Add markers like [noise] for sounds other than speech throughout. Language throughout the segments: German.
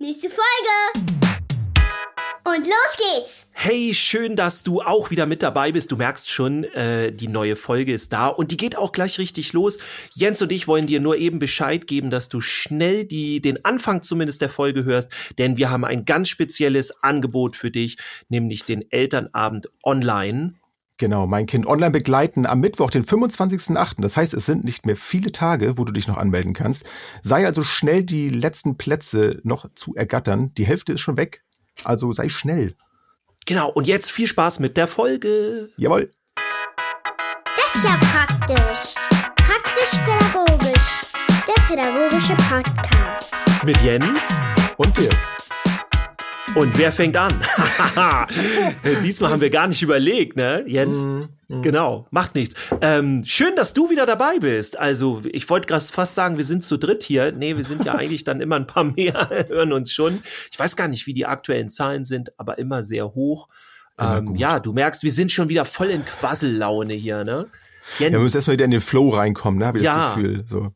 Nächste Folge! Und los geht's! Hey, schön, dass du auch wieder mit dabei bist. Du merkst schon, äh, die neue Folge ist da und die geht auch gleich richtig los. Jens und ich wollen dir nur eben Bescheid geben, dass du schnell die, den Anfang zumindest der Folge hörst, denn wir haben ein ganz spezielles Angebot für dich, nämlich den Elternabend online. Genau, mein Kind online begleiten am Mittwoch, den 25.08. Das heißt, es sind nicht mehr viele Tage, wo du dich noch anmelden kannst. Sei also schnell die letzten Plätze noch zu ergattern. Die Hälfte ist schon weg. Also sei schnell. Genau, und jetzt viel Spaß mit der Folge. Jawohl. Das ist ja praktisch. Praktisch-pädagogisch. Der pädagogische Podcast. Mit Jens. Und dir. Und wer fängt an? [laughs] Diesmal haben wir gar nicht überlegt, ne, Jens? Mhm, Genau, macht nichts. Ähm, schön, dass du wieder dabei bist. Also, ich wollte gerade fast sagen, wir sind zu dritt hier. Nee, wir sind ja [laughs] eigentlich dann immer ein paar mehr, [laughs] hören uns schon. Ich weiß gar nicht, wie die aktuellen Zahlen sind, aber immer sehr hoch. Ähm, ja, du merkst, wir sind schon wieder voll in Quassellaune hier, ne? Jens, Ja, wir müssen erstmal wieder in den Flow reinkommen, ne? Habe ich Ja. das Gefühl. So.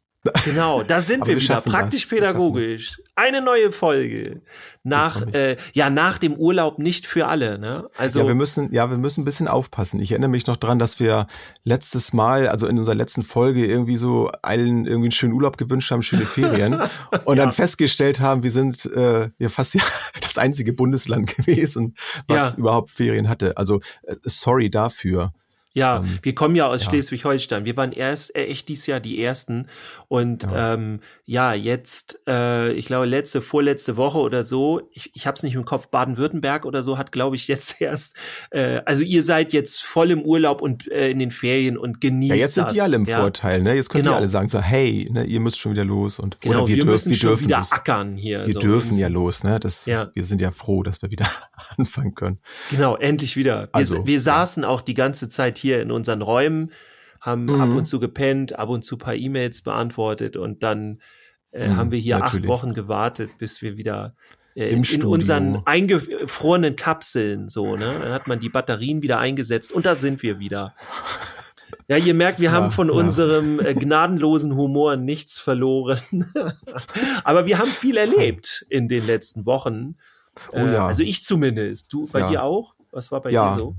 Genau, da sind wir wir wieder. Praktisch-pädagogisch. Eine neue Folge. Nach, äh, ja, nach dem Urlaub nicht für alle, ne? Also, ja, wir müssen, ja, wir müssen ein bisschen aufpassen. Ich erinnere mich noch dran, dass wir letztes Mal, also in unserer letzten Folge, irgendwie so allen irgendwie einen schönen Urlaub gewünscht haben, schöne Ferien. [laughs] und dann festgestellt haben, wir sind äh, ja fast ja [laughs] das einzige Bundesland [laughs] gewesen, was Ja. überhaupt Ferien hatte. Also äh, sorry dafür. Ja, Ähm, wir kommen ja aus ja. Schleswig-Holstein. Wir waren erst äh, echt dieses Jahr die ersten und ja, ähm, ja jetzt, äh, ich glaube letzte, vorletzte Woche oder so, ich, ich habe es nicht im Kopf, Baden-Württemberg oder so hat, glaube ich, [laughs] jetzt erst, äh, also ihr seid jetzt voll im Urlaub und äh, in den Ferien und genießt Ja, jetzt sind das. die alle im ja. Vorteil, ne? Jetzt können Genau. die alle sagen so, hey, ne, ihr müsst schon wieder los und Genau, oder wir, wir, dürfen, müssen wir schon dürfen wieder los. ackern hier. Wir so. dürfen müssen- ja los, ne? Das, Ja. Wir sind ja froh, dass wir wieder [laughs] anfangen können. Genau, endlich wieder. Wir, Also, wir saßen auch die ganze Zeit hier in unseren Räumen, haben Mhm. ab und zu gepennt, ab und zu paar E-Mails beantwortet und dann äh, Mhm, haben wir hier natürlich. acht Wochen gewartet, bis wir wieder äh, in, in unseren eingefrorenen Kapseln so, ne? Dann hat man die Batterien wieder eingesetzt und da sind wir wieder. Ja, ihr merkt, wir Ja, haben von ja. unserem äh, gnadenlosen Humor nichts verloren. [laughs] Aber wir haben viel erlebt in den letzten Wochen. Oh ja. Also ich zumindest. Du bei dir auch? Was war bei dir so?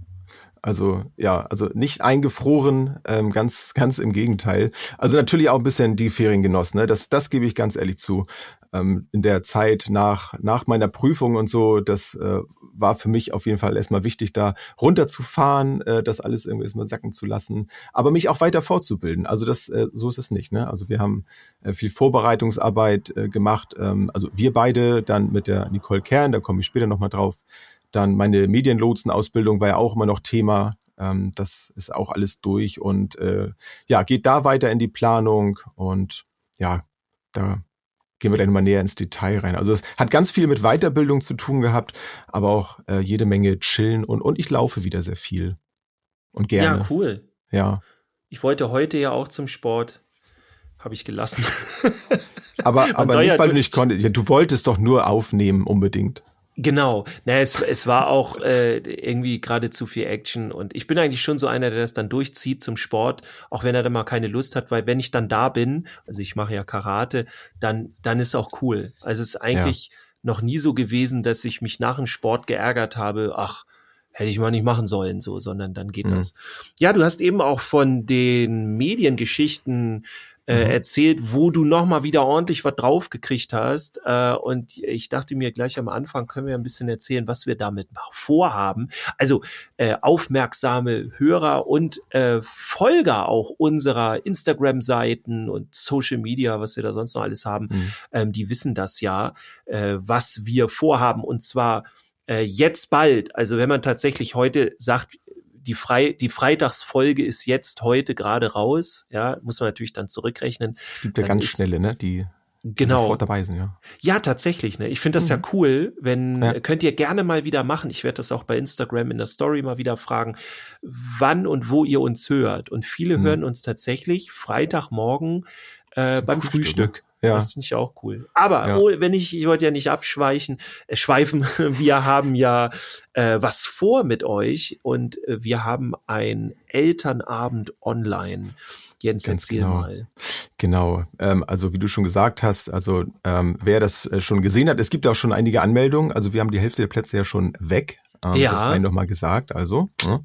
Also ja, also nicht eingefroren, ähm, ganz ganz im Gegenteil. Also natürlich auch ein bisschen die Ferien genossen, ne? Das das gebe ich ganz ehrlich zu. Ähm, in der Zeit nach nach meiner Prüfung und so, das äh, war für mich auf jeden Fall erstmal wichtig, da runterzufahren, äh, das alles irgendwie erstmal sacken zu lassen, aber mich auch weiter fortzubilden. Also das äh, so ist es nicht. Ne? Also wir haben äh, viel Vorbereitungsarbeit äh, gemacht. Ähm, also wir beide, dann mit der Nicole Kern, da komme ich später nochmal drauf. Dann meine Medienlotsenausbildung war ja auch immer noch Thema. Ähm, das ist auch alles durch und äh, ja, geht da weiter in die Planung und ja, da gehen wir gleich nochmal näher ins Detail rein. Also es hat ganz viel mit Weiterbildung zu tun gehabt, aber auch äh, jede Menge chillen und, und ich laufe wieder sehr viel. Und gerne. Ja, cool. Ja. Ich wollte heute ja auch zum Sport. Habe ich gelassen. Aber, aber nicht, ja weil du nicht konntest. Ja, du wolltest doch nur aufnehmen unbedingt. Genau. Na, es, es war auch äh, irgendwie gerade zu viel Action und ich bin eigentlich schon so einer, der das dann durchzieht zum Sport, auch wenn er da mal keine Lust hat, weil wenn ich dann da bin, also ich mache ja Karate, dann dann ist auch cool. Also es ist eigentlich noch nie so gewesen, dass ich mich nach dem Sport geärgert habe, ach, hätte ich mal nicht machen sollen, so, sondern dann geht Mhm. das. Ja, du hast eben auch von den Mediengeschichten äh, Mhm. erzählt, wo du noch mal wieder ordentlich was draufgekriegt hast. Äh, und ich dachte mir gleich am Anfang können wir ein bisschen erzählen, was wir damit vorhaben. Also äh, aufmerksame Hörer und äh, Folger auch unserer Instagram-Seiten und Social Media, was wir da sonst noch alles haben, Mhm. ähm, die wissen das ja, äh, was wir vorhaben. Und zwar äh, jetzt bald. Also wenn man tatsächlich heute sagt, die, Frei die Freitagsfolge ist jetzt heute gerade raus, ja, muss man natürlich dann zurückrechnen. Es gibt ja Dann ganz ist- schnelle, ne? Die, Genau. sofort dabei sind, ja. Ja, tatsächlich. Ne? Ich finde das ja cool. Wenn Ja. könnt ihr gerne mal wieder machen. Ich werde das auch bei Instagram in der Story mal wieder fragen, wann und wo ihr uns hört. Und viele Mhm. hören uns tatsächlich Freitagmorgen äh, beim Frühstück, Frühstück. Ne? Ja. Das finde ich auch cool. Aber Ja. oh, wenn ich, ich wollte ja nicht abschweichen, äh, schweifen. [laughs] Wir haben ja äh, was vor mit euch und äh, wir haben ein Elternabend online. Jens, Ganz erzähl genau. mal. Genau, ähm, also wie du schon gesagt hast, also ähm, wer das äh, schon gesehen hat, es gibt auch schon einige Anmeldungen, also wir haben die Hälfte der Plätze ja schon weg. Ähm, ja. Das sei nochmal gesagt, also. Ja.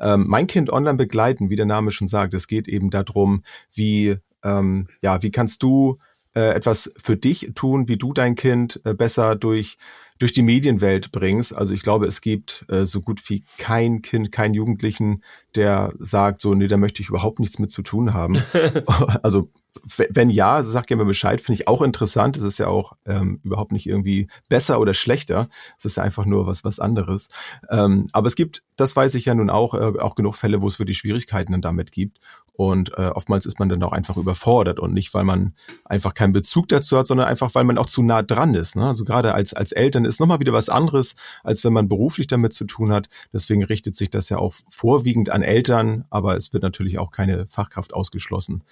Ähm, mein Kind online begleiten, wie der Name schon sagt, es geht eben darum, wie, ähm, ja, wie kannst du äh, etwas für dich tun, wie du dein Kind äh, besser durch durch die Medienwelt bringst. Also ich glaube, es gibt äh, so gut wie kein Kind, keinen Jugendlichen, der sagt so, nee, da möchte ich überhaupt nichts mit zu tun haben. [laughs] also wenn ja, sag gerne Bescheid, finde ich auch interessant. Es ist ja auch ähm, überhaupt nicht irgendwie besser oder schlechter. Es ist ja einfach nur was, was anderes. Ähm, aber es gibt, das weiß ich ja nun auch, äh, auch genug Fälle, wo es wirklich Schwierigkeiten dann damit gibt. Und äh, oftmals ist man dann auch einfach überfordert und nicht, weil man einfach keinen Bezug dazu hat, sondern einfach, weil man auch zu nah dran ist. Ne? Also gerade als, als Eltern ist nochmal wieder was anderes, als wenn man beruflich damit zu tun hat. Deswegen richtet sich das ja auch vorwiegend an Eltern, aber es wird natürlich auch keine Fachkraft ausgeschlossen.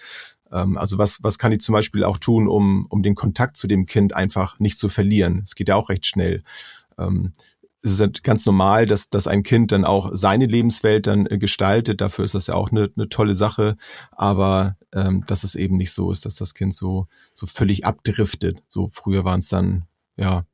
Ähm, also was, was kann ich zum Beispiel auch tun, um, um den Kontakt zu dem Kind einfach nicht zu verlieren? Es geht ja auch recht schnell. Ähm, es ist halt ganz normal, dass, dass ein Kind dann auch seine Lebenswelt dann äh, gestaltet. Dafür ist das ja auch eine, eine tolle Sache. Aber ähm, dass es eben nicht so ist, dass das Kind so, so völlig abdriftet. So früher waren es dann, ja,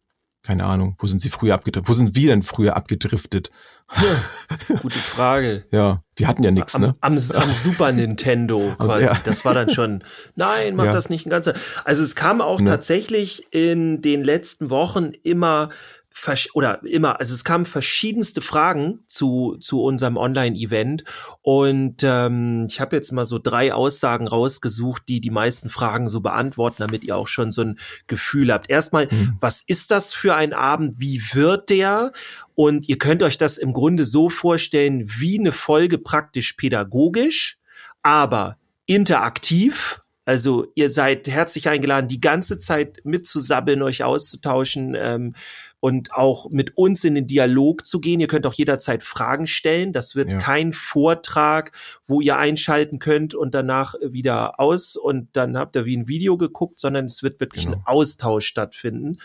keine Ahnung, wo sind sie früher abgedriftet? Wo sind wir denn früher abgedriftet? Ja, gute Frage. [laughs] ja, wir hatten ja nichts, ne? Am, am [laughs] Super Nintendo also, quasi. Ja. Das war dann schon, nein, mach ja. das nicht ein ganzer. Also es kam auch ne. tatsächlich in den letzten Wochen immer oder immer, also es kamen verschiedenste Fragen zu, zu unserem Online-Event und ähm, ich habe jetzt mal so drei Aussagen rausgesucht, die die meisten Fragen so beantworten, damit ihr auch schon so ein Gefühl habt. Erstmal, mhm. was ist das für ein Abend? Wie wird der? Und ihr könnt euch das im Grunde so vorstellen wie eine Folge praktisch pädagogisch, aber interaktiv also ihr seid herzlich eingeladen, die ganze Zeit mitzusabbeln, euch auszutauschen ähm, und auch mit uns in den Dialog zu gehen. Ihr könnt auch jederzeit Fragen stellen. Das wird ja. kein Vortrag, wo ihr einschalten könnt und danach wieder aus und dann habt ihr wie ein Video geguckt, sondern es wird wirklich genau. ein Austausch stattfinden.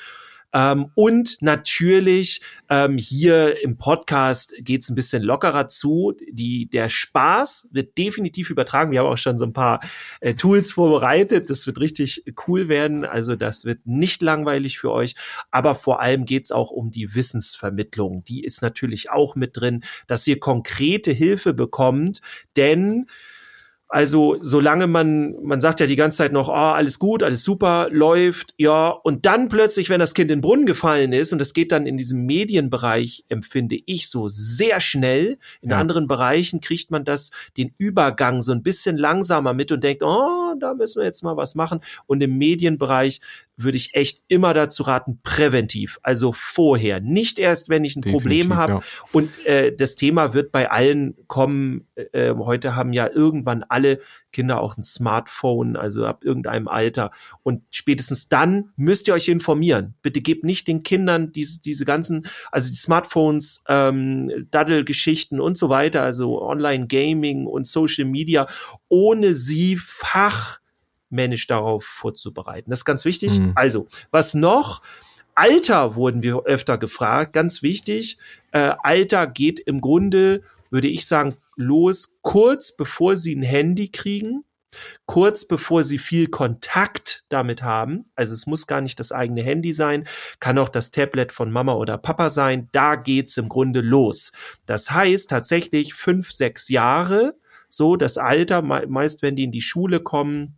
Ähm, und natürlich ähm, hier im Podcast geht's ein bisschen lockerer zu. Die, der Spaß wird definitiv übertragen. Wir haben auch schon so ein paar äh, Tools vorbereitet. Das wird richtig cool werden. Also das wird nicht langweilig für euch. Aber vor allem geht's auch um die Wissensvermittlung. Die ist natürlich auch mit drin, dass ihr konkrete Hilfe bekommt. Denn also solange man, man sagt ja die ganze Zeit noch, oh, alles gut, alles super, läuft, ja, und dann plötzlich, wenn das Kind in den Brunnen gefallen ist, und das geht dann in diesem Medienbereich, empfinde ich so sehr schnell, in ja. anderen Bereichen kriegt man das, den Übergang so ein bisschen langsamer mit und denkt, oh, da müssen wir jetzt mal was machen. Und im Medienbereich würde ich echt immer dazu raten, präventiv, also vorher, nicht erst, wenn ich ein Definitiv, Problem habe. Ja. Und äh, das Thema wird bei allen kommen. Äh, heute haben ja irgendwann alle Kinder auch ein Smartphone, also ab irgendeinem Alter. Und spätestens dann müsst ihr euch informieren. Bitte gebt nicht den Kindern diese, diese ganzen, also die Smartphones, ähm, Daddel-Geschichten und so weiter, also Online-Gaming und Social Media, ohne sie Fach männisch darauf vorzubereiten. Das ist ganz wichtig. Mhm. Also, was noch? Alter wurden wir öfter gefragt, ganz wichtig. Äh, Alter geht im Grunde, würde ich sagen, los kurz bevor sie ein Handy kriegen, kurz bevor sie viel Kontakt damit haben. Also es muss gar nicht das eigene Handy sein, kann auch das Tablet von Mama oder Papa sein. Da geht's im Grunde los. Das heißt tatsächlich fünf, sechs Jahre, so das Alter, meist wenn die in die Schule kommen,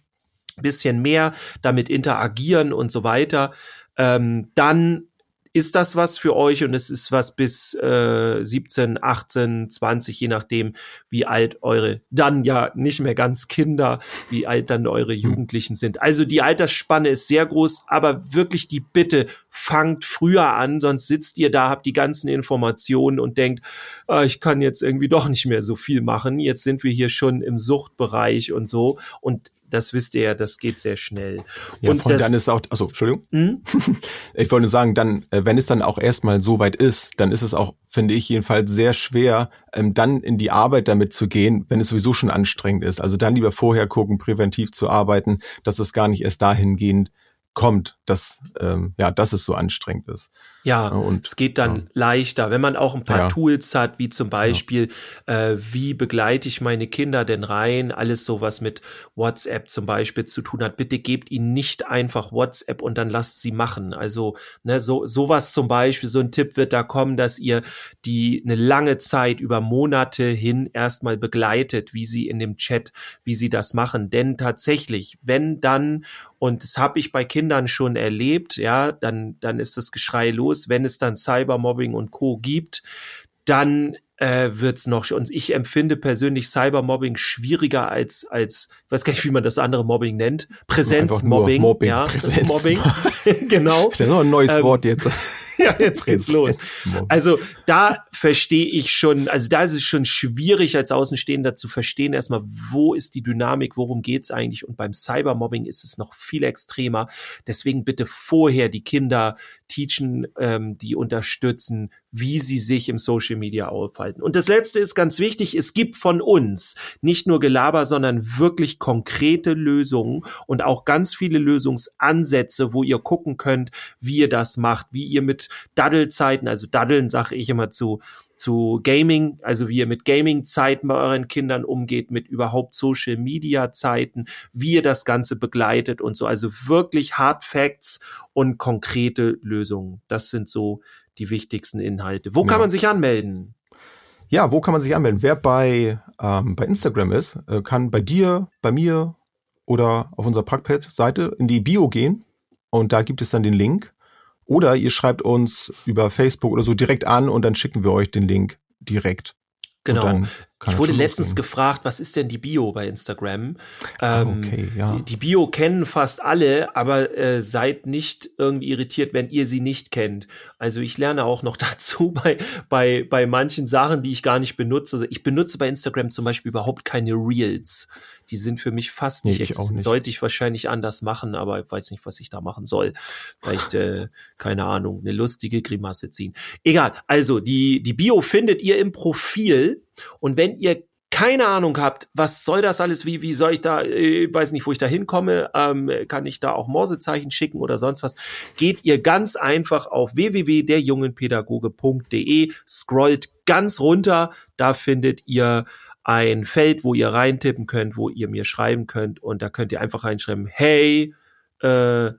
bisschen mehr damit interagieren und so weiter, ähm, dann ist das was für euch und es ist was bis äh, 17, 18, 20, je nachdem, wie alt eure dann ja nicht mehr ganz Kinder, wie alt dann eure hm. Jugendlichen sind. Also die Altersspanne ist sehr groß, aber wirklich die Bitte, fangt früher an, sonst sitzt ihr da, habt die ganzen Informationen und denkt, äh, ich kann jetzt irgendwie doch nicht mehr so viel machen. Jetzt sind wir hier schon im Suchtbereich und so. Und das wisst ihr ja, das geht sehr schnell. Ja, und das, dann ist auch, also Entschuldigung. Hm? [laughs] Ich wollte nur sagen, dann, äh, wenn es dann auch erstmal so weit ist, dann ist es auch, finde ich jedenfalls sehr schwer, ähm, dann in die Arbeit damit zu gehen, wenn es sowieso schon anstrengend ist. Also dann lieber vorher gucken, präventiv zu arbeiten, dass es gar nicht erst dahingehend kommt, dass ähm, ja, dass es so anstrengend ist. Ja, und es geht dann ja. leichter, wenn man auch ein paar ja. Tools hat, wie zum Beispiel, ja. äh, wie begleite ich meine Kinder denn rein, alles so was mit WhatsApp zum Beispiel zu tun hat. Bitte gebt ihnen nicht einfach WhatsApp und dann lasst sie machen. Also ne, so sowas zum Beispiel, so ein Tipp wird da kommen, dass ihr die eine lange Zeit über Monate hin erstmal begleitet, wie sie in dem Chat, wie sie das machen. Denn tatsächlich, wenn dann und das habe ich bei Kindern schon erlebt, ja, dann, dann ist das Geschrei los. Wenn es dann Cybermobbing und Co. gibt, dann äh, wird's noch und ich empfinde persönlich Cybermobbing schwieriger als als ich weiß gar nicht wie man das andere Mobbing nennt Präsenzmobbing Mobbing, ja Präsenzmobbing [laughs] genau. [laughs] Das ist noch ein neues ähm, Wort jetzt [laughs] ja, jetzt geht's los. Also da verstehe ich schon, also da ist es schon schwierig als Außenstehender zu verstehen, erstmal, wo ist die Dynamik, worum geht's eigentlich? Und beim Cybermobbing ist es noch viel extremer. Deswegen bitte vorher die Kinder teachen, ähm, die unterstützen, wie sie sich im Social Media aufhalten. Und das letzte ist ganz wichtig, es gibt von uns nicht nur Gelaber, sondern wirklich konkrete Lösungen und auch ganz viele Lösungsansätze, wo ihr gucken könnt, wie ihr das macht, wie ihr mit Daddelzeiten, also Daddeln sage ich immer zu, zu Gaming, also wie ihr mit Gaming-Zeiten bei euren Kindern umgeht, mit überhaupt Social-Media-Zeiten, wie ihr das Ganze begleitet und so. Also wirklich Hard Facts und konkrete Lösungen. Das sind so die wichtigsten Inhalte. Wo ja. kann man sich anmelden? Ja, wo kann man sich anmelden? Wer bei, ähm, bei Instagram ist, äh, kann bei dir, bei mir oder auf unserer Packpad-Seite in die Bio gehen und da gibt es dann den Link. Oder ihr schreibt uns über Facebook oder so direkt an und dann schicken wir euch den Link direkt. Genau. Ich wurde letztens gefragt, was ist denn die Bio bei Instagram? Ah, ähm, okay, ja. Die, die, Bio kennen fast alle, aber äh, seid nicht irgendwie irritiert, wenn ihr sie nicht kennt. Also ich lerne auch noch [laughs] dazu bei, bei, bei manchen Sachen, die ich gar nicht benutze. Also ich benutze bei Instagram zum Beispiel überhaupt keine Reels. Die sind für mich fast nicht. Nee, ich nicht. Sollte ich wahrscheinlich anders machen, aber ich weiß nicht, was ich da machen soll. Vielleicht, äh, keine Ahnung, eine lustige Grimasse ziehen. Egal. Also die, die Bio findet ihr im Profil und wenn ihr keine Ahnung habt, was soll das alles, wie, wie soll ich da, ich weiß nicht, wo ich da hinkomme, ähm, kann ich da auch Morsezeichen schicken oder sonst was, geht ihr ganz einfach auf www.derjungenpädagoge.de, scrollt ganz runter, da findet ihr ein Feld, wo ihr reintippen könnt, wo ihr mir schreiben könnt. Und da könnt ihr einfach reinschreiben, hey, äh,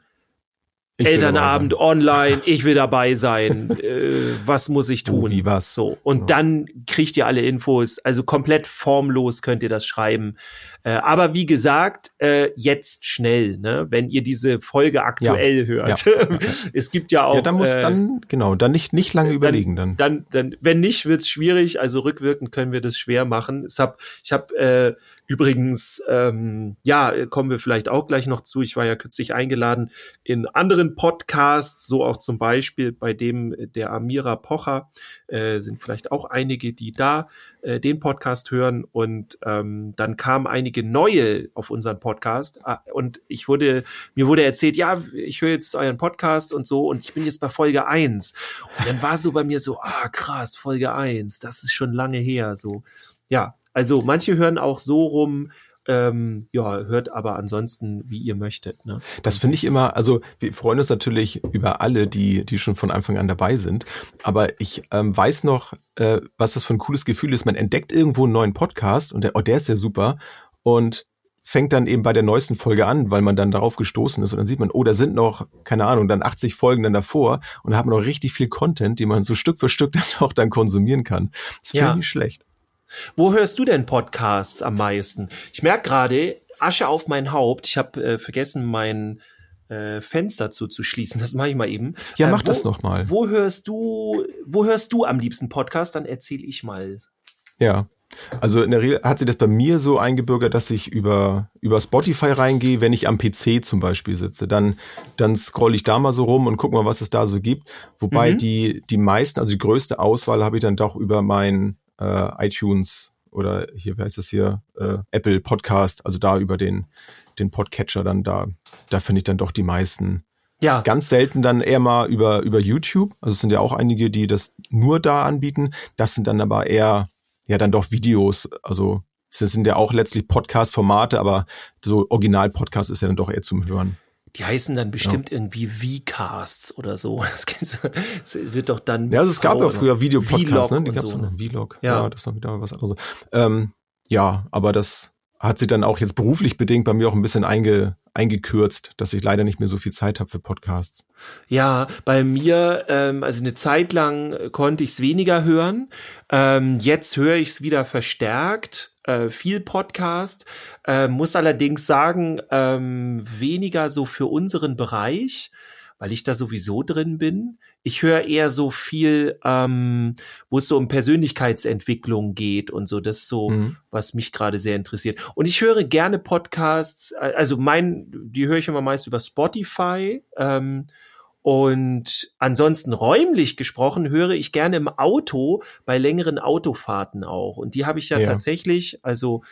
ich Elternabend online, ich will dabei sein. [laughs] äh, was muss ich tun? Oh, wie was? So und ja. dann kriegt ihr alle Infos. Also komplett formlos könnt ihr das schreiben. Äh, aber wie gesagt, äh, jetzt schnell, ne? Wenn ihr diese Folge aktuell ja. hört. Ja. [laughs] es gibt ja auch. Ja, dann muss äh, dann genau, dann nicht nicht lange dann, überlegen dann. Dann dann wenn nicht wird's schwierig. Also rückwirkend können wir das schwer machen. Ich habe ich habe äh, Übrigens, ähm, ja, kommen wir vielleicht auch gleich noch zu. Ich war ja kürzlich eingeladen in anderen Podcasts, so auch zum Beispiel bei dem der Amira Pocher. Äh, sind vielleicht auch einige, die da äh, den Podcast hören. Und ähm, dann kamen einige neue auf unseren Podcast. Ah, und ich wurde, mir wurde erzählt, ja, ich höre jetzt euren Podcast und so. Und ich bin jetzt bei Folge eins. Und dann war so bei mir so, ah, krass, Folge eins, das ist schon lange her. So, ja, also manche hören auch so rum, ähm, ja, hört aber ansonsten, wie ihr möchtet. Ne? Das finde ich immer, also wir freuen uns natürlich über alle, die, die schon von Anfang an dabei sind. Aber ich ähm, weiß noch, äh, was das für ein cooles Gefühl ist. Man entdeckt irgendwo einen neuen Podcast und der, oh, der ist ja super. Und fängt dann eben bei der neuesten Folge an, weil man dann darauf gestoßen ist und dann sieht man, oh, da sind noch, keine Ahnung, dann 80 Folgen dann davor und da hat man noch richtig viel Content, die man so Stück für Stück [laughs] dann auch dann konsumieren kann. Das finde ja. ich nicht schlecht. Wo hörst du denn Podcasts am meisten? Ich merke gerade, Asche auf mein Haupt. Ich habe äh, vergessen, mein äh, Fenster zuzuschließen. Das mache ich mal eben. Ja, äh, mach wo, das noch mal. Wo hörst du, wo hörst du am liebsten Podcast? Dann erzähle ich mal. Ja. Also in der Regel hat sich das bei mir so eingebürgert, dass ich über, über Spotify reingehe, wenn ich am PC zum Beispiel sitze. Dann, dann scroll ich da mal so rum und guck mal, was es da so gibt. Wobei mhm. die, die meisten, also die größte Auswahl habe ich dann doch über mein äh, iTunes oder hier, wie heißt das hier, äh, Apple Podcast, also da über den, den Podcatcher dann da, da finde ich dann doch die meisten. Ja. Ganz selten dann eher mal über, über YouTube. Also es sind ja auch einige, die das nur da anbieten. Das sind dann aber eher, ja, dann doch Videos. Also es sind ja auch letztlich Podcast-Formate, aber so Original-Podcast ist ja dann doch eher zum Hören. Die heißen dann bestimmt ja. irgendwie V-Casts oder so. [laughs] Das, wird doch dann. Ja, also es gab ja früher Videopodcasts, ne? Die gab es so, noch. Vlog. Ja. ja, das ist noch wieder was anderes. Ähm, ja, aber das hat sie dann auch jetzt beruflich bedingt bei mir auch ein bisschen einge, eingekürzt, dass ich leider nicht mehr so viel Zeit habe für Podcasts. Ja, bei mir, ähm, also eine Zeit lang konnte ich es weniger hören. Ähm, jetzt höre ich es wieder verstärkt. Äh, viel Podcast, äh, muss allerdings sagen, ähm, weniger so für unseren Bereich weil ich da sowieso drin bin. Ich höre eher so viel, ähm, wo es so um Persönlichkeitsentwicklung geht und so. Das ist so, mhm. was mich gerade sehr interessiert. Und ich höre gerne Podcasts. Also mein, die höre ich immer meist über Spotify. Ähm, und ansonsten räumlich gesprochen höre ich gerne im Auto bei längeren Autofahrten auch. Und die habe ich ja, ja. tatsächlich, also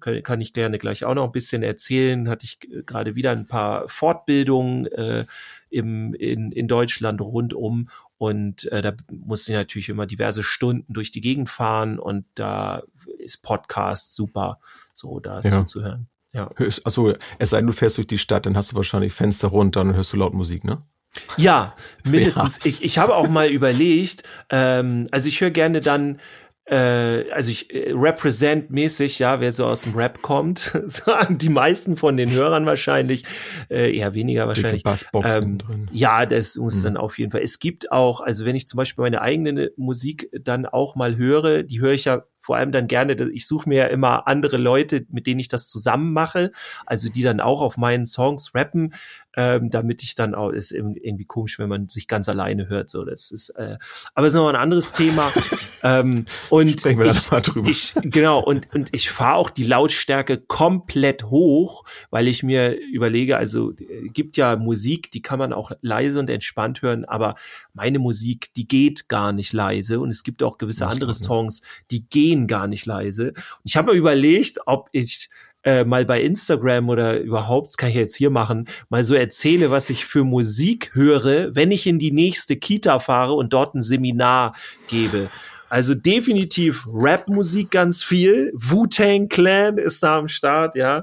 kann ich gerne gleich auch noch ein bisschen erzählen, hatte ich gerade wieder ein paar Fortbildungen äh, im, in, in Deutschland rundum und äh, da musste ich natürlich immer diverse Stunden durch die Gegend fahren und da ist Podcast super, so da ja. zuzuhören. Ja. Also es sei denn, du fährst durch die Stadt, dann hast du wahrscheinlich Fenster runter und hörst du laut Musik, ne? Ja, [laughs] mindestens. Ja. Ich, ich habe auch mal überlegt, ähm, also ich höre gerne dann äh, also ich äh, represent-mäßig, ja, wer so aus dem Rap kommt, [laughs] sagen die meisten von den Hörern wahrscheinlich, äh, eher weniger wahrscheinlich. Ähm, drin. Ja, das muss mhm. dann auf jeden Fall. Es gibt auch, also wenn ich zum Beispiel meine eigene Musik dann auch mal höre, die höre ich ja vor allem dann gerne, ich suche mir ja immer andere Leute, mit denen ich das zusammen mache, also die dann auch auf meinen Songs rappen, ähm, damit ich dann auch, ist irgendwie komisch, wenn man sich ganz alleine hört, so, das ist, äh, aber es ist noch ein anderes Thema, [laughs] ähm, und Sprechen wir ich, mal drüber. Ich, genau, und, und ich fahre auch die Lautstärke komplett hoch, weil ich mir überlege, also, äh, gibt ja Musik, die kann man auch leise und entspannt hören, aber meine Musik, die geht gar nicht leise und es gibt auch gewisse andere Songs, die gehen gehen gar nicht leise. Und ich habe mir überlegt, ob ich äh, mal bei Instagram oder überhaupt, das kann ich jetzt hier machen, mal so erzähle, was ich für Musik höre, wenn ich in die nächste Kita fahre und dort ein Seminar gebe. Also definitiv Rap-Musik ganz viel. Wu-Tang Clan ist da am Start, ja.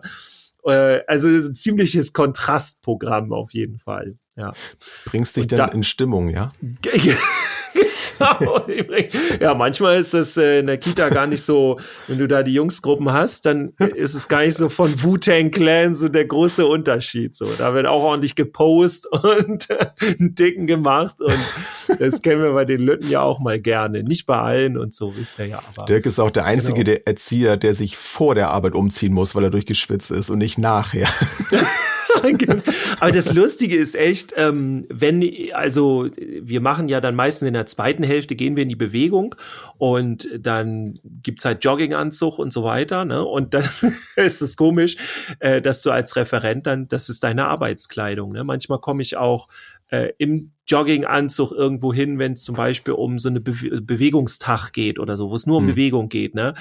Äh, also ein ziemliches Kontrastprogramm auf jeden Fall. Ja. Bringst dich und dann in Stimmung, ja? [laughs] [laughs] ja, manchmal ist das äh, in der Kita gar nicht so, wenn du da die Jungsgruppen hast, dann ist es gar nicht so von Wu-Tang Clan so der große Unterschied. So, da wird auch ordentlich gepost und einen Dicken gemacht und das kennen wir bei den Lütten ja auch mal gerne. Nicht bei allen und so ist er ja. Aber, Dirk ist auch der einzige genau. der Erzieher, der sich vor der Arbeit umziehen muss, weil er durchgeschwitzt ist und nicht nachher. [laughs] Aber das Lustige ist echt, ähm, wenn, also wir machen ja dann meistens in der zweiten Hälfte gehen wir in die Bewegung und dann gibt's halt Jogginganzug und so weiter, ne? Und dann [laughs] ist es komisch, äh, dass du als Referent dann, das ist deine Arbeitskleidung, ne? Manchmal komme ich auch äh, im Jogginganzug irgendwo hin, wenn es zum Beispiel um so eine Be Bewegungstag geht oder so, wo es nur um hm. Bewegung geht, ne?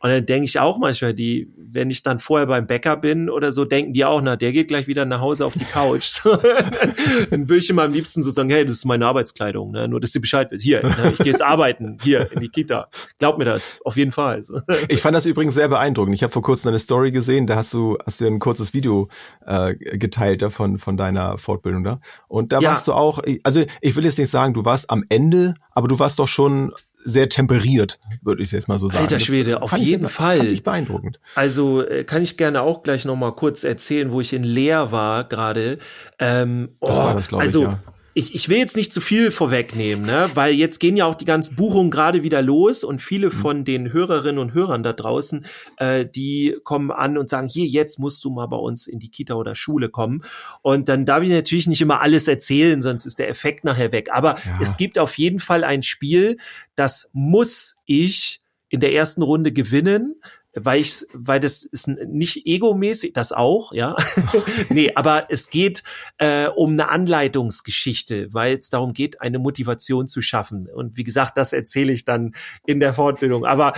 Und dann denke ich auch manchmal, die, wenn ich dann vorher beim Bäcker bin oder so, denken die auch, na, der geht gleich wieder nach Hause auf die Couch. [laughs] dann würde ich immer am liebsten so sagen, hey, das ist meine Arbeitskleidung, ne? Nur, dass sie Bescheid wird. Hier, ne? ich gehe jetzt arbeiten, hier in die Kita. Glaub mir das, auf jeden Fall. [laughs] ich fand das übrigens sehr beeindruckend. Ich habe vor kurzem eine Story gesehen, da hast du, hast du ein kurzes Video äh, geteilt davon von deiner Fortbildung da. Und da ja. warst du auch, also ich will jetzt nicht sagen, du warst am Ende, aber du warst doch schon sehr temperiert, würde ich jetzt mal so sagen. Alter Schwede, das auf jeden ich, Fall. Fand ich beeindruckend. Also äh, kann ich gerne auch gleich noch mal kurz erzählen, wo ich in Leer war gerade. Ähm, das oh, war das, glaube also, ich, ja ich, ich will jetzt nicht zu viel vorwegnehmen, ne? weil jetzt gehen ja auch die ganzen Buchungen gerade wieder los und viele mhm. von den Hörerinnen und Hörern da draußen, äh, die kommen an und sagen, hier, jetzt musst du mal bei uns in die Kita oder Schule kommen. Und dann darf ich natürlich nicht immer alles erzählen, sonst ist der Effekt nachher weg. Aber ja. es gibt auf jeden Fall ein Spiel, das muss ich in der ersten Runde gewinnen, weil ich, weil das ist nicht egomäßig, das auch, ja. [laughs] nee, aber es geht äh, um eine Anleitungsgeschichte, weil es darum geht, eine Motivation zu schaffen. Und wie gesagt, das erzähle ich dann in der Fortbildung. Aber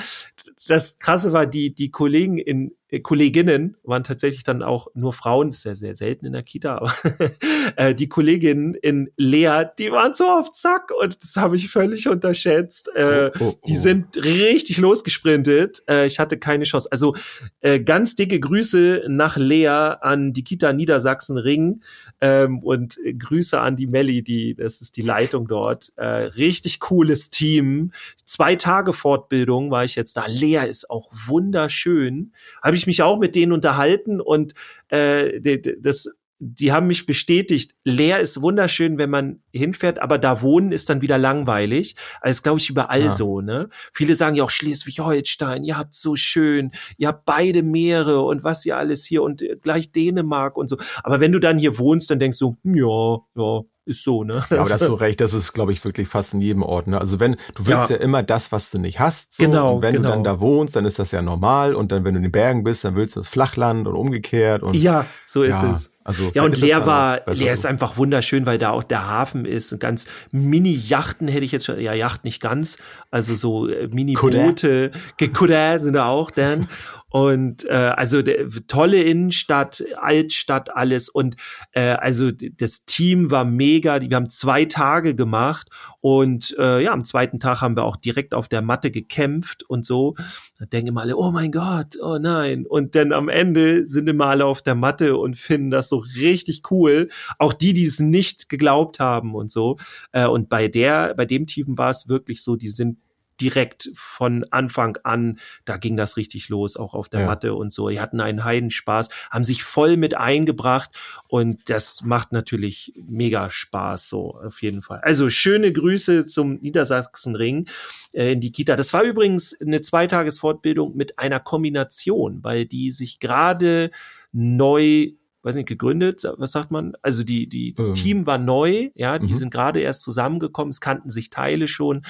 das Krasse war, die, die Kollegen in, Kolleginnen waren tatsächlich dann auch nur Frauen, ist ja sehr selten in der Kita, aber [laughs] äh, die Kolleginnen in Lea, die waren so auf Zack und das habe ich völlig unterschätzt. Äh, oh, oh, oh. Die sind richtig losgesprintet. Äh, ich hatte keine Chance. Also äh, ganz dicke Grüße nach Lea an die Kita Niedersachsen Ring ähm, und Grüße an die Melli, die das ist die Leitung dort. Äh, richtig cooles Team. Zwei Tage Fortbildung war ich jetzt da. Lea ist auch wunderschön. Habe ich mich auch mit denen unterhalten und äh, das die haben mich bestätigt, leer ist wunderschön, wenn man hinfährt, aber da wohnen ist dann wieder langweilig. Also glaube ich überall ja. so, ne? Viele sagen ja auch Schleswig-Holstein, ihr habt so schön, ihr habt beide Meere und was ihr alles hier und äh, gleich Dänemark und so. Aber wenn du dann hier wohnst, dann denkst du, ja, ja, ist so, ne? Ja, aber das hast du recht, das ist, glaube ich, wirklich fast in jedem Ort. Ne? Also wenn, du willst ja. ja immer das, was du nicht hast. So. Genau. Und wenn genau. du dann da wohnst, dann ist das ja normal. Und dann, wenn du in den Bergen bist, dann willst du das Flachland und umgekehrt. Und, ja, so ist ja, es. Also ja, und Leer war, Leer ist einfach wunderschön, weil da auch der Hafen ist. Und ganz Mini-Yachten hätte ich jetzt schon, ja, Yacht nicht ganz, also so äh, Mini-Boote, Kudder sind da auch dann. [laughs] Und äh, also der, tolle Innenstadt, Altstadt, alles. Und äh, also das Team war mega. Wir haben zwei Tage gemacht und äh, ja, am zweiten Tag haben wir auch direkt auf der Matte gekämpft und so. Da denken immer alle, oh mein Gott, oh nein. Und dann am Ende sind immer alle auf der Matte und finden das so richtig cool. Auch die, die es nicht geglaubt haben und so. Äh, und bei der, bei dem Team war es wirklich so, die sind direkt von Anfang an, da ging das richtig los, auch auf der ja. Matte und so. Die hatten einen Heidenspaß, haben sich voll mit eingebracht und das macht natürlich mega Spaß, so auf jeden Fall. Also schöne Grüße zum Niedersachsenring äh, in die Kita. Das war übrigens eine Zweitagesfortbildung mit einer Kombination, weil die sich gerade neu weiß nicht, gegründet, was sagt man? Also die, die, das ähm. Team war neu, ja, die mhm. sind gerade erst zusammengekommen, es kannten sich Teile schon,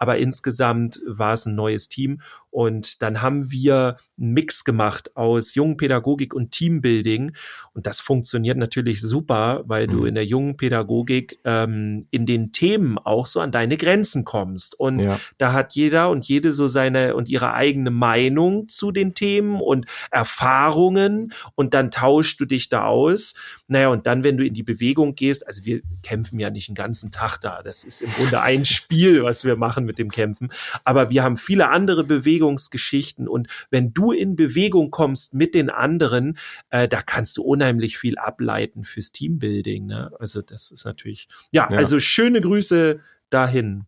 aber insgesamt war es ein neues Team und dann haben wir einen Mix gemacht aus jungen Pädagogik und Teambuilding. Und das funktioniert natürlich super, weil mhm. du in der jungen Pädagogik ähm, in den Themen auch so an deine Grenzen kommst. Und ja. da hat jeder und jede so seine und ihre eigene Meinung zu den Themen und Erfahrungen. Und dann tauschst du dich da aus. Naja, und dann, wenn du in die Bewegung gehst, also wir kämpfen ja nicht den ganzen Tag da. Das ist im Grunde ein [laughs] Spiel, was wir machen mit dem Kämpfen. Aber wir haben viele andere Bewegungsgeschichten. Und wenn du in Bewegung kommst mit den anderen, äh, da kannst du unheimlich viel ableiten fürs Teambuilding. Ne? Also das ist natürlich, ja, ja. also schöne Grüße dahin.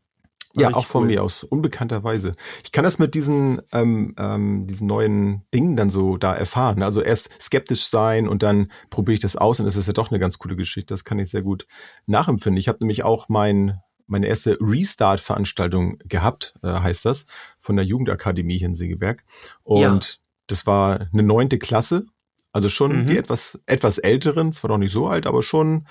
War ja, auch von cool. mir aus, unbekannterweise. Ich kann das mit diesen, ähm, ähm, diesen neuen Dingen dann so da erfahren. Also erst skeptisch sein und dann probiere ich das aus und es ist ja doch eine ganz coole Geschichte. Das kann ich sehr gut nachempfinden. Ich habe nämlich auch mein meine erste Restart-Veranstaltung gehabt, äh, heißt das, von der Jugendakademie hier in Segeberg. Und ja. das war eine neunte Klasse, also schon mhm. die etwas, etwas älteren, zwar noch nicht so alt, aber schon,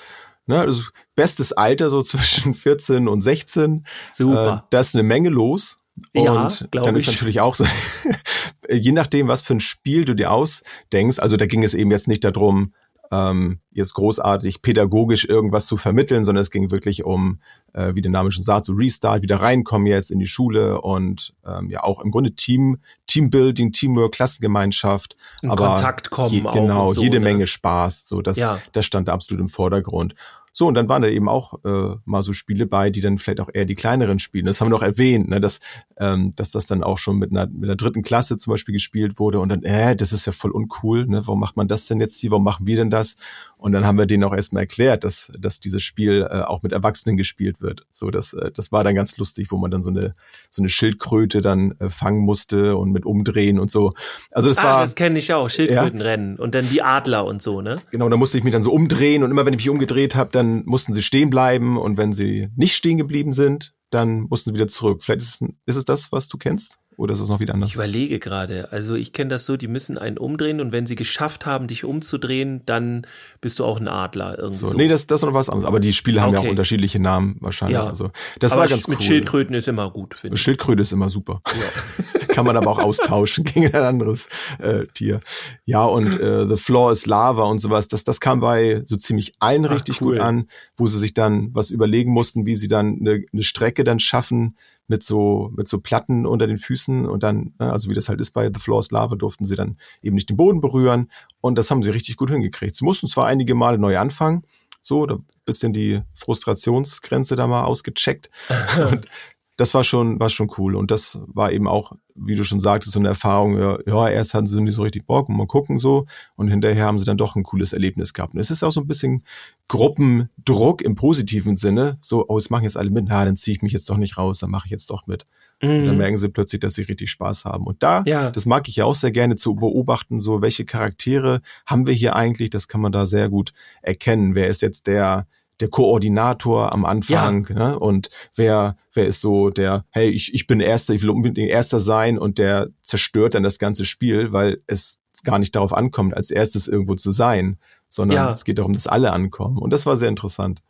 ne, also bestes Alter, so [laughs] zwischen 14 und 16. Super. Äh, da ist eine Menge los. Ja, und dann ist natürlich auch so, [laughs] je nachdem, was für ein Spiel du dir ausdenkst, also da ging es eben jetzt nicht darum, ähm, jetzt großartig pädagogisch irgendwas zu vermitteln, sondern es ging wirklich um, äh, wie der Name schon sagt, so Restart, wieder reinkommen jetzt in die Schule und ähm, ja auch im Grunde Team, Teambuilding, Teamwork, Klassengemeinschaft. In aber Kontakt kommen je, Genau, so, jede ne? Menge Spaß. So, das, ja. das stand absolut im Vordergrund. So, und dann waren da eben auch äh, mal so Spiele bei, die dann vielleicht auch eher die kleineren spielen. Das haben wir noch erwähnt, ne, dass, ähm, dass das dann auch schon mit einer, mit einer dritten Klasse zum Beispiel gespielt wurde und dann, äh, das ist ja voll uncool, ne? Warum macht man das denn jetzt hier? Warum machen wir denn das? Und dann haben wir denen auch erstmal erklärt, dass, dass dieses Spiel äh, auch mit Erwachsenen gespielt wird. So, das, äh, das war dann ganz lustig, wo man dann so eine, so eine Schildkröte dann äh, fangen musste und mit umdrehen und so. Also das ah, war. Das kenne ich auch, Schildkrötenrennen ja. und dann die Adler und so, ne? Genau, da musste ich mich dann so umdrehen und immer wenn ich mich umgedreht habe, dann mussten sie stehen bleiben und wenn sie nicht stehen geblieben sind, dann mussten sie wieder zurück. Vielleicht ist es, ist es das, was du kennst? Oder ist es noch wieder anders? Ich überlege gerade. Also ich kenne das so, die müssen einen umdrehen und wenn sie geschafft haben, dich umzudrehen, dann bist du auch ein Adler irgendwie. So, so. Nee, das, das ist noch was anderes. Aber die Spiele haben ja auch unterschiedliche Namen wahrscheinlich. Ja. Also das aber war ganz mit cool. Schildkröten ist immer gut, finde ich. Schildkröte ist immer super. Ja. [laughs] Kann man aber auch austauschen gegen ein anderes äh, Tier. Ja, und äh, The Floor is Lava und sowas, das, das kam bei so ziemlich allen Ach, richtig cool. gut an, wo sie sich dann was überlegen mussten, wie sie dann eine, eine Strecke dann schaffen, mit so, mit so Platten unter den Füßen und dann, ne, also wie das halt ist bei The Floor is Lava, durften sie dann eben nicht den Boden berühren und das haben sie richtig gut hingekriegt. Sie mussten zwar einige Male neu anfangen, so, da bisschen die Frustrationsgrenze da mal ausgecheckt. [laughs] und das war schon, war schon cool. Und das war eben auch, wie du schon sagtest, so eine Erfahrung, ja, ja erst hatten sie nicht so richtig Bock, mal gucken so. Und hinterher haben sie dann doch ein cooles Erlebnis gehabt. Und es ist auch so ein bisschen Gruppendruck im positiven Sinne. So, oh, es machen jetzt alle mit, na, dann ziehe ich mich jetzt doch nicht raus, dann mache ich jetzt doch mit. Mhm. Und dann mhm. merken sie plötzlich, dass sie richtig Spaß haben. Und da, ja. das mag ich ja auch sehr gerne zu beobachten, so welche Charaktere haben wir hier eigentlich, das kann man da sehr gut erkennen. Wer ist jetzt der, der Koordinator am Anfang ja. ne? und wer wer ist so der hey ich ich bin erster ich will unbedingt erster sein und der zerstört dann das ganze Spiel weil es gar nicht darauf ankommt als erstes irgendwo zu sein sondern ja. es geht darum dass alle ankommen und das war sehr interessant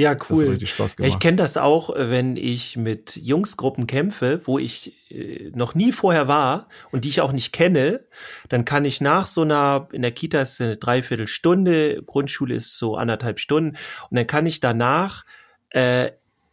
ja, cool. Ich kenne das auch, wenn ich mit Jungsgruppen kämpfe, wo ich äh, noch nie vorher war und die ich auch nicht kenne, dann kann ich nach so einer, in der Kita ist eine Dreiviertelstunde, Grundschule ist so anderthalb Stunden und dann kann ich danach äh,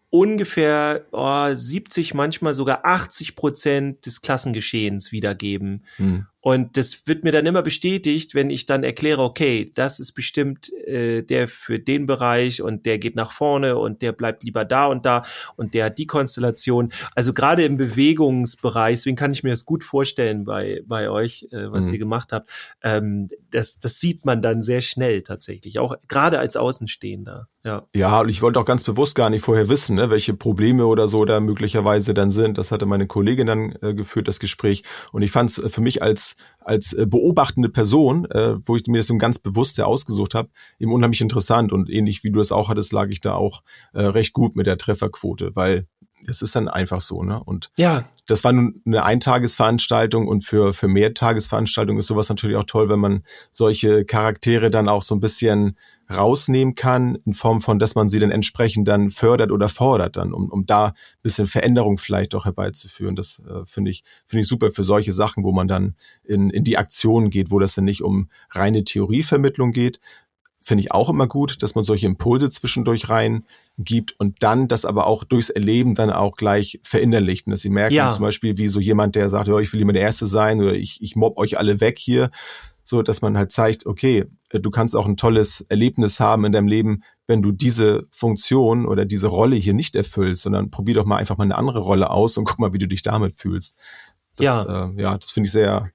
ungefähr oh, 70, manchmal sogar 80 Prozent des Klassengeschehens wiedergeben. Hm. Und das wird mir dann immer bestätigt, wenn ich dann erkläre, okay, das ist bestimmt äh, der für den Bereich und der geht nach vorne und der bleibt lieber da und da und der hat die Konstellation. Also gerade im Bewegungsbereich, deswegen kann ich mir das gut vorstellen bei, bei euch, äh, was mhm. ihr gemacht habt. Ähm, das, das sieht man dann sehr schnell tatsächlich, auch gerade als Außenstehender. Ja. ja, und ich wollte auch ganz bewusst gar nicht vorher wissen, ne, welche Probleme oder so da möglicherweise dann sind. Das hatte meine Kollegin dann äh, geführt, das Gespräch. Und ich fand es für mich als als äh, beobachtende Person, äh, wo ich mir das so ganz bewusst ausgesucht habe, eben unheimlich interessant. Und ähnlich wie du es auch hattest, lag ich da auch äh, recht gut mit der Trefferquote, weil es ist dann einfach so, ne? Und ja. das war nun eine Eintagesveranstaltung und für, für Mehrtagesveranstaltungen ist sowas natürlich auch toll, wenn man solche Charaktere dann auch so ein bisschen rausnehmen kann, in Form von, dass man sie dann entsprechend dann fördert oder fordert dann, um, um da ein bisschen Veränderung vielleicht auch herbeizuführen. Das äh, finde ich, finde ich super für solche Sachen, wo man dann in, in die Aktion geht, wo das dann nicht um reine Theorievermittlung geht, finde ich auch immer gut, dass man solche Impulse zwischendurch rein gibt und dann das aber auch durchs Erleben dann auch gleich verinnerlicht. Und dass sie merken ja. zum Beispiel, wie so jemand, der sagt, ja, ich will immer der Erste sein oder ich, ich mobb euch alle weg hier, so dass man halt zeigt, okay, äh, du kannst auch ein tolles Erlebnis haben in deinem Leben, wenn du diese Funktion oder diese Rolle hier nicht erfüllst, sondern probier doch mal einfach mal eine andere Rolle aus und [laughs] guck mal, wie du dich damit fühlst. Das, ja, äh, ja, das finde ich sehr,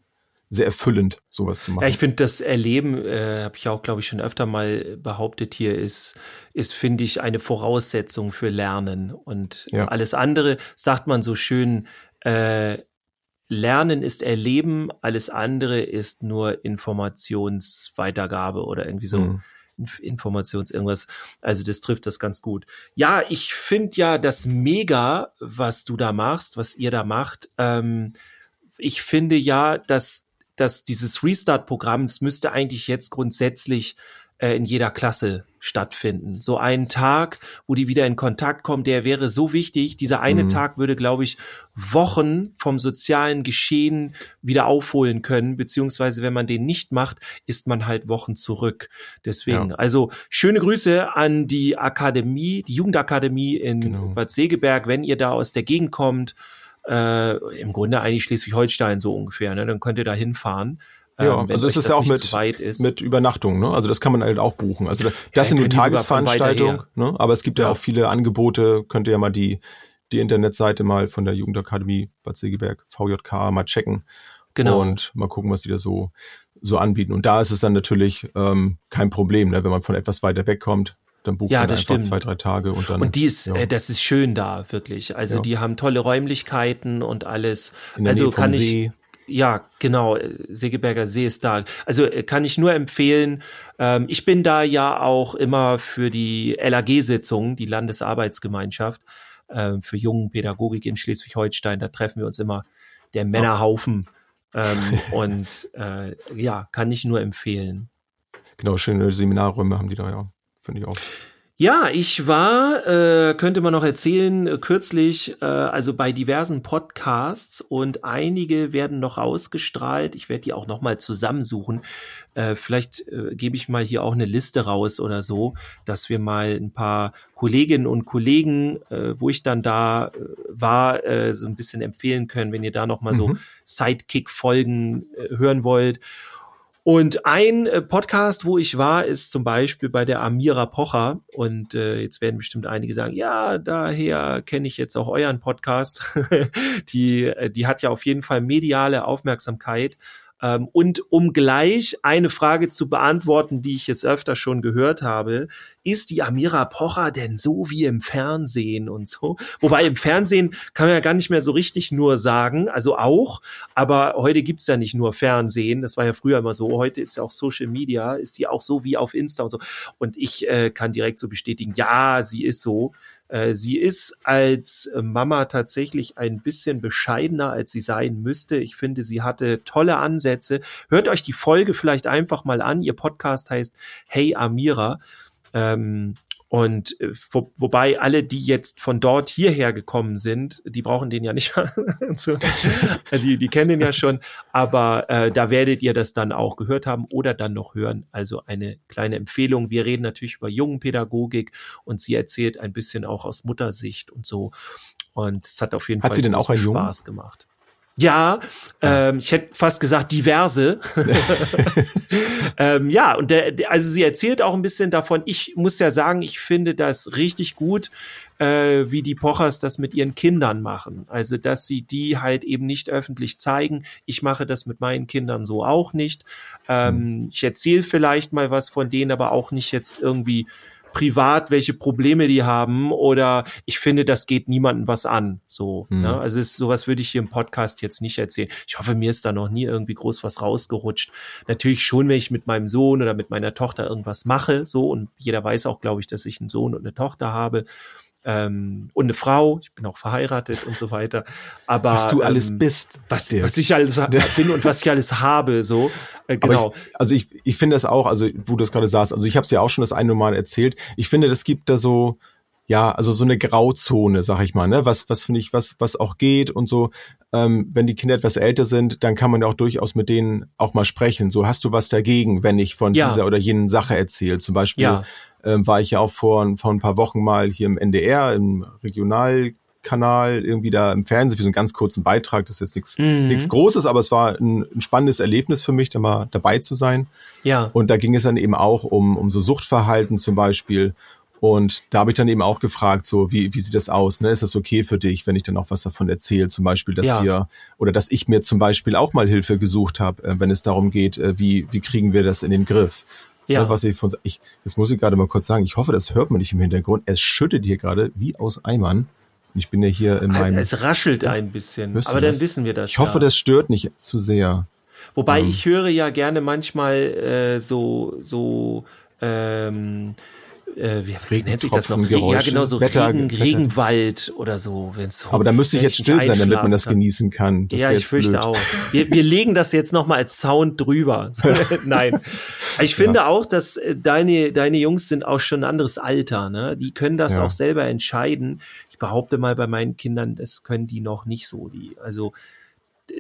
sehr erfüllend, sowas zu machen. Ja, ich finde das Erleben, äh, habe ich auch, glaube ich, schon öfter mal behauptet hier, ist, ist finde ich, eine Voraussetzung für Lernen. Und ja. alles andere, sagt man so schön, äh, Lernen ist Erleben, alles andere ist nur Informationsweitergabe oder irgendwie so. Mhm. Informations irgendwas. Also das trifft das ganz gut. Ja, ich finde ja das mega, was du da machst, was ihr da macht. Ähm, ich finde ja, dass dass dieses Restart-Programm, es müsste eigentlich jetzt grundsätzlich äh, in jeder Klasse stattfinden. So einen Tag, wo die wieder in Kontakt kommen, der wäre so wichtig. Dieser eine mhm. Tag würde, glaube ich, Wochen vom sozialen Geschehen wieder aufholen können, beziehungsweise wenn man den nicht macht, ist man halt Wochen zurück. Deswegen, ja. also schöne Grüße an die Akademie, die Jugendakademie in genau. Bad Segeberg, wenn ihr da aus der Gegend kommt äh, im Grunde eigentlich Schleswig-Holstein so ungefähr, ne? dann könnt ihr da hinfahren. Ja, ähm, also es ist ja auch mit, mit Übernachtung, ne? Also das kann man halt auch buchen. Also das ja, sind nur Tagesveranstaltungen, ne? Aber es gibt ja. ja. auch viele Angebote, könnt ihr ja mal die, die Internetseite mal von der Jugendakademie Bad Segeberg, VJK, mal checken. Genau. Und mal gucken, was die da so, so anbieten. Und da ist es dann natürlich ähm, kein Problem, ne? wenn man von etwas weiter wegkommt, dann bucht ja, man einfach stimmt. zwei, drei Tage und dann. Und die ist, ja. äh, das ist schön da, wirklich. Also ja. die haben tolle Räumlichkeiten und alles. Also kann See. ich. Ja, genau. Segeberger See ist da. Also äh, kann ich nur empfehlen. Ähm, ich bin da ja auch immer für die LAG-Sitzung, die Landesarbeitsgemeinschaft äh, für jungen Pädagogik in Schleswig-Holstein. Da treffen wir uns immer der Männerhaufen. Ähm, [laughs] und äh, ja, kann ich nur empfehlen. Genau, schöne Seminarräume haben die da ja finde ich auch. Ja, ich war, äh, könnte man noch erzählen, äh, kürzlich, äh, also bei diversen Podcasts und einige werden noch ausgestrahlt. Ich werde die auch noch mal zusammensuchen. Äh, vielleicht äh, gebe ich mal hier auch eine Liste raus oder so, dass wir mal ein paar Kolleginnen und Kollegen, äh, wo ich dann da äh, war, äh, so ein bisschen empfehlen können, wenn ihr da noch mal mhm. so Sidekick-Folgen äh, hören wollt. Und ein äh, Podcast, wo ich war, ist zum Beispiel bei der Amira Pocher. Und äh, jetzt werden bestimmt einige sagen, ja, daher kenne ich jetzt auch euren Podcast. [laughs] die, äh, die hat ja auf jeden Fall mediale Aufmerksamkeit. Ähm, und um gleich eine Frage zu beantworten, die ich jetzt öfter schon gehört habe, ist die Amira Pocher denn so wie im Fernsehen und so? Wobei im Fernsehen kann man ja gar nicht mehr so richtig nur sagen, also auch, aber heute gibt's ja nicht nur Fernsehen, das war ja früher immer so, heute ist ja auch Social Media, ist die auch so wie auf Insta und so. Und ich äh, kann direkt so bestätigen, ja, sie ist so. Äh, sie ist als Mama tatsächlich ein bisschen bescheidener, als sie sein müsste. Ich finde, sie hatte tolle Ansätze. Hört euch die Folge vielleicht einfach mal an. Ihr Podcast heißt Hey Amira. Ähm, und äh, wo, wobei alle, die jetzt von dort hierher gekommen sind, die brauchen den ja nicht, [laughs] die, die kennen den ja schon, aber äh, da werdet ihr das dann auch gehört haben oder dann noch hören. Also eine kleine Empfehlung. Wir reden natürlich über Jungenpädagogik und sie erzählt ein bisschen auch aus Muttersicht und so. Und es hat auf jeden hat Fall sie denn auch einen Spaß Jungen? gemacht. Ja, ähm, ich hätte fast gesagt diverse. [laughs] ähm, ja, und der, also sie erzählt auch ein bisschen davon. Ich muss ja sagen, ich finde das richtig gut, äh, wie die Pochers das mit ihren Kindern machen. Also, dass sie die halt eben nicht öffentlich zeigen. Ich mache das mit meinen Kindern so auch nicht. Ähm, mhm. Ich erzähle vielleicht mal was von denen, aber auch nicht jetzt irgendwie privat, welche Probleme die haben oder ich finde, das geht niemandem was an. So, mhm. ne? Also ist, sowas würde ich hier im Podcast jetzt nicht erzählen. Ich hoffe, mir ist da noch nie irgendwie groß was rausgerutscht. Natürlich schon, wenn ich mit meinem Sohn oder mit meiner Tochter irgendwas mache, so und jeder weiß auch, glaube ich, dass ich einen Sohn und eine Tochter habe ähm, und eine Frau, ich bin auch verheiratet und so weiter. Aber was du alles ähm, bist, was, was ich alles bin und was ich alles habe, so [laughs] äh, genau. Ich, also ich, ich finde das auch, also wo du das gerade sagst, also ich habe es ja auch schon das eine Mal erzählt. Ich finde, das gibt da so ja, also so eine Grauzone, sag ich mal, ne? Was, was finde ich, was, was auch geht und so. Ähm, wenn die Kinder etwas älter sind, dann kann man ja auch durchaus mit denen auch mal sprechen. So, hast du was dagegen, wenn ich von ja. dieser oder jenen Sache erzähle? Zum Beispiel ja ähm, war ich ja auch vor, vor ein paar Wochen mal hier im NDR, im Regionalkanal, irgendwie da im Fernsehen für so einen ganz kurzen Beitrag. Das ist jetzt nichts mhm. nichts Großes, aber es war ein, ein, spannendes Erlebnis für mich, da mal dabei zu sein. Ja. Und da ging es dann eben auch um, um so Suchtverhalten zum Beispiel. Und da habe ich dann eben auch gefragt, so wie, wie sieht das aus? Ne? Ist das okay für dich, wenn ich dann auch was davon erzähle? Zum Beispiel, dass ja. wir oder dass ich mir zum Beispiel auch mal Hilfe gesucht habe, äh, wenn es darum geht, äh, wie, wie kriegen wir das in den Griff? Ja. Was ich von, ich, das muss ich gerade mal kurz sagen. Ich hoffe, das hört man nicht im Hintergrund. Es schüttet hier gerade wie aus Eimern. Ich bin ja hier in meinem. Es raschelt ein bisschen. Aber dann wissen wir das. Ich hoffe, ja. das stört nicht zu sehr. Wobei ähm. ich höre ja gerne manchmal äh, so so ähm, äh, wie, wie nennt sich das noch? Ja, genau, so Wetter, Regen, Wetter. Regenwald oder so. Wenn's so Aber da müsste ich jetzt still sein, damit man das kann. genießen kann. Das ja, ich fürchte blöd. auch. Wir, wir legen das jetzt nochmal als Sound drüber. [laughs] [laughs] Nein. Ich finde ja. auch, dass äh, deine, deine Jungs sind auch schon ein anderes Alter. Ne? Die können das ja. auch selber entscheiden. Ich behaupte mal bei meinen Kindern, das können die noch nicht so. Die, also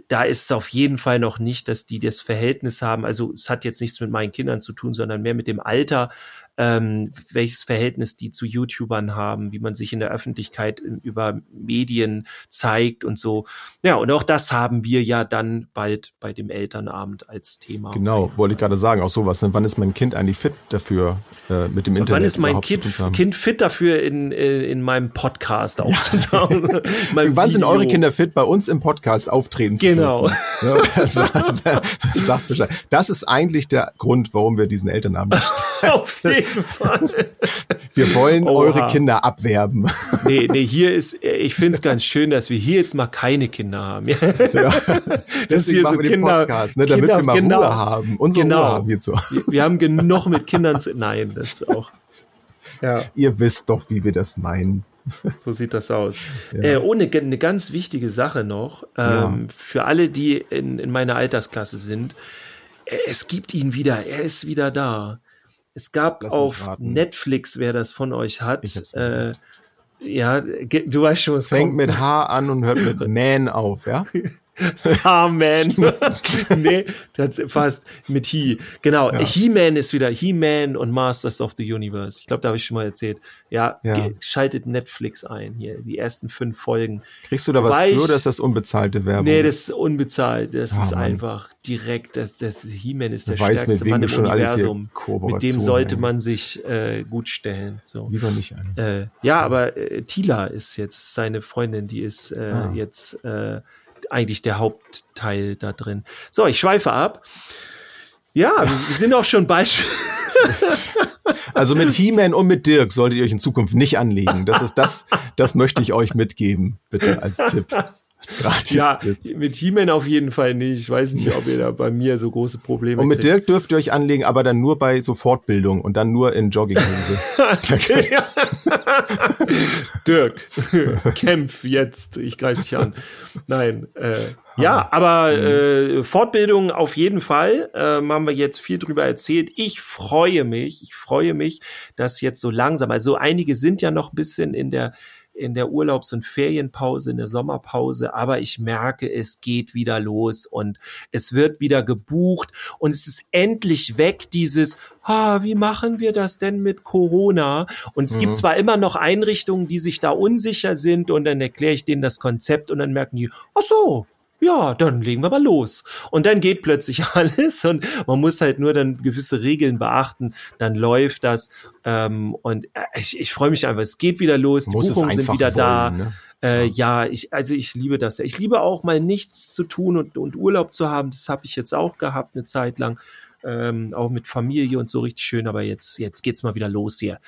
da ist es auf jeden Fall noch nicht, dass die das Verhältnis haben. Also es hat jetzt nichts mit meinen Kindern zu tun, sondern mehr mit dem Alter, ähm, welches Verhältnis die zu YouTubern haben, wie man sich in der Öffentlichkeit in, über Medien zeigt und so. Ja, und auch das haben wir ja dann bald bei dem Elternabend als Thema. Genau, wollte ich gerade sagen, auch sowas. Ne? Wann ist mein Kind eigentlich fit dafür äh, mit dem Internet? Und wann ist mein kind, kind fit dafür, in, äh, in meinem Podcast aufzutauchen? [laughs] [laughs] Ja. wann sind eure Kinder fit, bei uns im Podcast auftreten zu genau. dürfen? Genau. [laughs] Ja, sagt Bescheid. Das ist eigentlich der Grund, warum wir diesen Elternabend Auf jeden Fall. Wir wollen Oha. eure Kinder abwerben. Nee, nee, hier ist, ich finde es ganz schön, dass wir hier jetzt mal keine Kinder haben. Ja. [laughs] Das ist hier so Kinder, Podcast, ne, damit Kinder, wir mal genau, Ruhe haben. Unsere genau. Ruhe haben hierzu. Wir, wir haben genug mit Kindern zu, nein, das ist auch. Ja. Ihr wisst doch, wie wir das meinen. So sieht das aus. Ja. Äh, ohne eine ganz wichtige Sache noch, ähm, ja. für alle, die in, in meiner Altersklasse sind, es gibt ihn wieder, er ist wieder da. Es gab Lass auf. Netflix, wer das von euch hat, äh, ja, du weißt schon, was Fängt kommt. mit H an und hört mit [laughs] Man auf, ja? [laughs] He-Man. [laughs] nee, das fast mit He. Genau, Ja. He-Man ist wieder He-Man und Masters of the Universe. Ich glaube, da habe ich schon mal erzählt. Ja, Ja. schaltet Netflix ein hier, die ersten fünf Folgen. Kriegst du da was Wobei für ich- oder ist das unbezahlte Werbung? Nee, das ist unbezahlt. Das Ah, ist Mann. einfach direkt. Das, das He-Man ist der mit stärkste Mann im Universum. Mit dem sollte man sich äh, gut stellen. So. Lieber nicht an. Äh, ja, aber äh, Tila ist jetzt seine Freundin, die ist äh, Ah. jetzt äh, eigentlich der Hauptteil da drin. So, ich schweife ab. Ja, wir, wir sind auch schon Beispiel. [laughs] Also mit He-Man und mit Dirk solltet ihr euch in Zukunft nicht anlegen. Das ist das, das möchte ich euch mitgeben, bitte als Tipp. Ja, mit He-Man auf jeden Fall nicht. Ich weiß nicht, ob ihr da bei mir so große Probleme Und mit kriegt. Dirk dürft ihr euch anlegen, aber dann nur bei so Fortbildung und dann nur in Jogginghose. [laughs] [laughs] Dirk, [laughs] kämpf jetzt, ich greife dich an. Nein, äh, ja, aber äh, Fortbildung auf jeden Fall, ähm, haben wir jetzt viel drüber erzählt. Ich freue mich, ich freue mich, dass jetzt so langsam, also einige sind ja noch ein bisschen in der in der Urlaubs- und Ferienpause, in der Sommerpause, aber ich merke, es geht wieder los und es wird wieder gebucht und es ist endlich weg, dieses, ah, wie machen wir das denn mit Corona? Und es gibt Mhm. zwar immer noch Einrichtungen, die sich da unsicher sind und dann erkläre ich denen das Konzept und dann merken die, ach so, ja, dann legen wir mal los. Und dann geht plötzlich [laughs] alles und man muss halt nur dann gewisse Regeln beachten, dann läuft das. Ähm, und äh, ich, ich freue mich einfach, es geht wieder los, die Buchungen sind wieder da. wollen, ne? Äh, ja, ich, also ich liebe das. Ich liebe auch mal nichts zu tun und, und Urlaub zu haben. Das habe ich jetzt auch gehabt, eine Zeit lang. Ähm, auch mit Familie und so richtig schön, aber jetzt, jetzt geht's mal wieder los hier.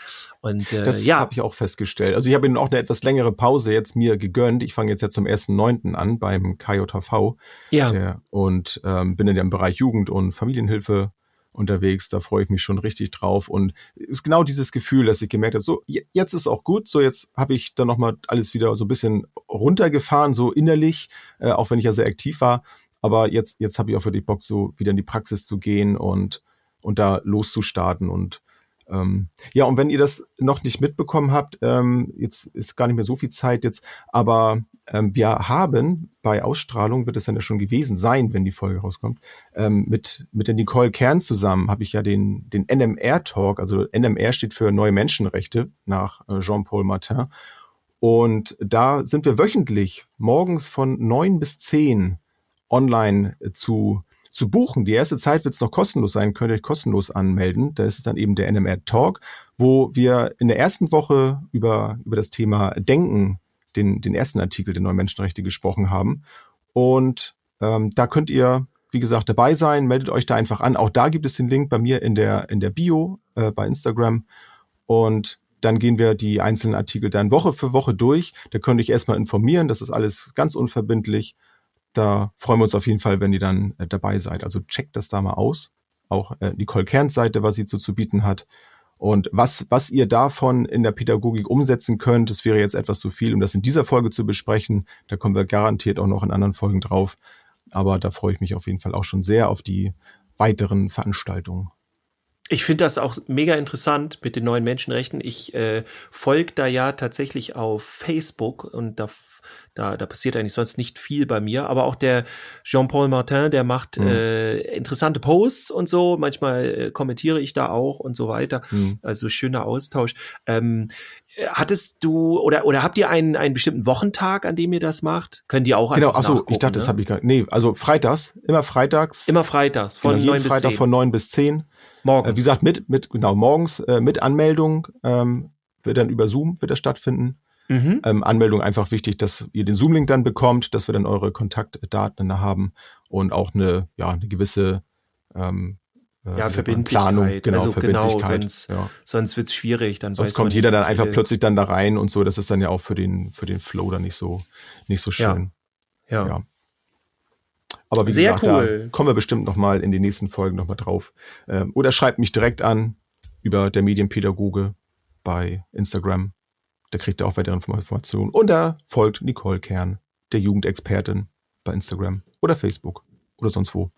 Und äh, Das ja, habe ich auch festgestellt. Also ich habe Ihnen auch eine etwas längere Pause jetzt mir gegönnt. Ich fange jetzt ja zum 1.9. an beim KJV ja, der, und ähm, bin in dem Bereich Jugend- und Familienhilfe unterwegs. Da freue ich mich schon richtig drauf. Und ist genau dieses Gefühl, dass ich gemerkt habe, so je- jetzt ist auch gut. So jetzt habe ich dann nochmal alles wieder so ein bisschen runtergefahren, so innerlich, äh, auch wenn ich ja sehr aktiv war. Aber jetzt, jetzt habe ich auch wirklich Bock, so wieder in die Praxis zu gehen und, und da loszustarten. Und ähm, ja, und wenn ihr das noch nicht mitbekommen habt, ähm, jetzt ist gar nicht mehr so viel Zeit jetzt, aber ähm, wir haben bei Ausstrahlung, wird es dann ja schon gewesen sein, wenn die Folge rauskommt, ähm, mit, mit der Nicole Kern zusammen habe ich ja den, den NMR-Talk, also NMR steht für Neue Menschenrechte nach äh, Jean-Paul Martin. Und da sind wir wöchentlich morgens von neun bis zehn online äh, zu, zu buchen. Die erste Zeit wird es noch kostenlos sein, könnt ihr euch kostenlos anmelden. Da ist es dann eben der NMR Talk, wo wir in der ersten Woche über, über das Thema Denken, den, den ersten Artikel der Neuen Menschenrechte gesprochen haben. Und ähm, da könnt ihr, wie gesagt, dabei sein, meldet euch da einfach an. Auch da gibt es den Link bei mir in der, in der Bio äh, bei Instagram. Und dann gehen wir die einzelnen Artikel dann Woche für Woche durch. Da könnt ihr euch erstmal informieren. Das ist alles ganz unverbindlich. Da freuen wir uns auf jeden Fall, wenn ihr dann äh, dabei seid. Also checkt das da mal aus. Auch äh, Nicole Kerns Seite, was sie so zu bieten hat. Und was, was ihr davon in der Pädagogik umsetzen könnt, das wäre jetzt etwas zu viel, um das in dieser Folge zu besprechen. Da kommen wir garantiert auch noch in anderen Folgen drauf. Aber da freue ich mich auf jeden Fall auch schon sehr auf die weiteren Veranstaltungen. Ich finde das auch mega interessant mit den neuen Menschenrechten. Ich äh, folge da ja tatsächlich auf Facebook und da, da, da passiert eigentlich sonst nicht viel bei mir. Aber auch der Jean-Paul Martin, der macht Mhm. äh, interessante Posts und so. Manchmal äh, kommentiere ich da auch und so weiter. Mhm. Also schöner Austausch. Ähm, äh, hattest du oder oder habt ihr einen einen bestimmten Wochentag, an dem ihr das macht? Könnt ihr auch Genau, einfach achso, ich dachte, das ne? habe ich gar Nee, also freitags, immer freitags. immer freitags von genau, neun jeden bis Freitag zehn von neun bis zehn. Äh, morgens. wie gesagt, mit, mit, genau, morgens äh, mit Anmeldung ähm, wird dann über Zoom wird das stattfinden. mhm. Ähm, Anmeldung einfach wichtig, dass ihr den Zoom-Link dann bekommt, dass wir dann eure Kontaktdaten da haben und auch eine, ja, eine gewisse ähm, äh, Ja, Verbindlichkeit. Planung, genau, Also genau, Verbindlichkeit. wenn's- ja. Sonst wird's schwierig. Dann Sonst kommt jeder dann einfach plötzlich dann da rein und so. Das ist dann ja auch für den, für den Flow dann nicht so, nicht so Ja. schön. Ja. Ja. Aber wie Sehr gesagt, cool. kommen wir bestimmt noch mal in den nächsten Folgen noch mal drauf. Ähm, oder schreibt mich direkt an über der Medienpädagoge bei Instagram. Da kriegt ihr auch weitere Informationen. Und da folgt Nicole Kern, der Jugendexpertin bei Instagram oder Facebook oder sonst wo.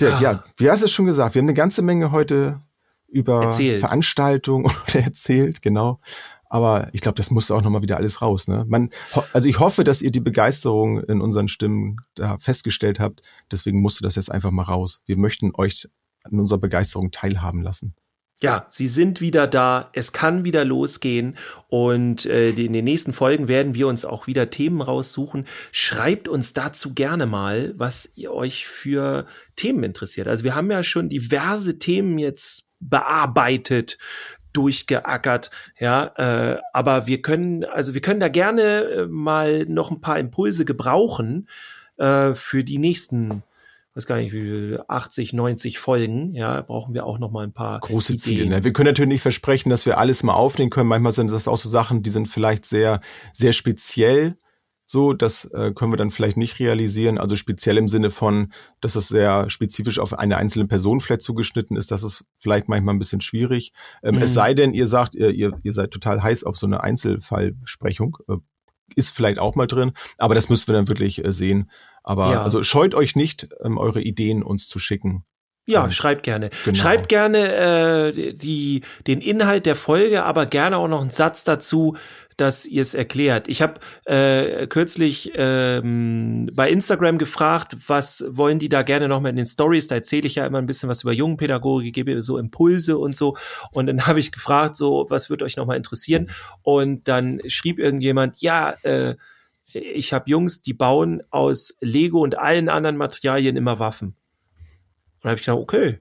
Dirk, ah. ja, wie hast du es schon gesagt, wir haben eine ganze Menge heute über erzählt. Veranstaltungen [laughs] erzählt, genau. Aber ich glaube, das muss auch nochmal wieder alles raus. Ne? Man, also ich hoffe, dass ihr die Begeisterung in unseren Stimmen da festgestellt habt. Deswegen musste das jetzt einfach mal raus. Wir möchten euch an unserer Begeisterung teilhaben lassen. Ja, sie sind wieder da. Es kann wieder losgehen. Und äh, in den nächsten Folgen werden wir uns auch wieder Themen raussuchen. Schreibt uns dazu gerne mal, was ihr euch für Themen interessiert. Also wir haben ja schon diverse Themen jetzt bearbeitet durchgeackert, ja, äh, aber wir können, also wir können da gerne äh, mal noch ein paar Impulse gebrauchen äh, für die nächsten weiß gar nicht, wie viel, 80, 90 Folgen, ja, brauchen wir auch noch mal ein paar große Ideen. Ziele. Ne? Wir können natürlich nicht versprechen, dass wir alles mal aufnehmen können. Manchmal sind das auch so Sachen, die sind vielleicht sehr, sehr speziell. So, das äh, können wir dann vielleicht nicht realisieren. Also speziell im Sinne von, dass es sehr spezifisch auf eine einzelne Person vielleicht zugeschnitten ist. Das ist vielleicht manchmal ein bisschen schwierig. Ähm, mhm. Es sei denn, ihr sagt, ihr, ihr, ihr seid total heiß auf so eine Einzelfallbesprechung. Äh, ist vielleicht auch mal drin, aber das müssen wir dann wirklich äh, sehen. Aber ja. also scheut euch nicht, ähm, eure Ideen uns zu schicken. Ja, ähm, schreibt gerne. Genau. Schreibt gerne äh, die, den Inhalt der Folge, aber gerne auch noch einen Satz dazu, dass ihr es erklärt. Ich habe äh, kürzlich ähm, bei Instagram gefragt, was wollen die da gerne noch mal in den Stories? Da erzähle ich ja immer ein bisschen was über Jungenpädagogik, gebe so Impulse und so. Und dann [laughs] habe ich gefragt, so was wird euch noch mal interessieren? Und dann schrieb irgendjemand, ja, äh, ich habe Jungs, die bauen aus Lego und allen anderen Materialien immer Waffen. Und dann habe ich gedacht, okay,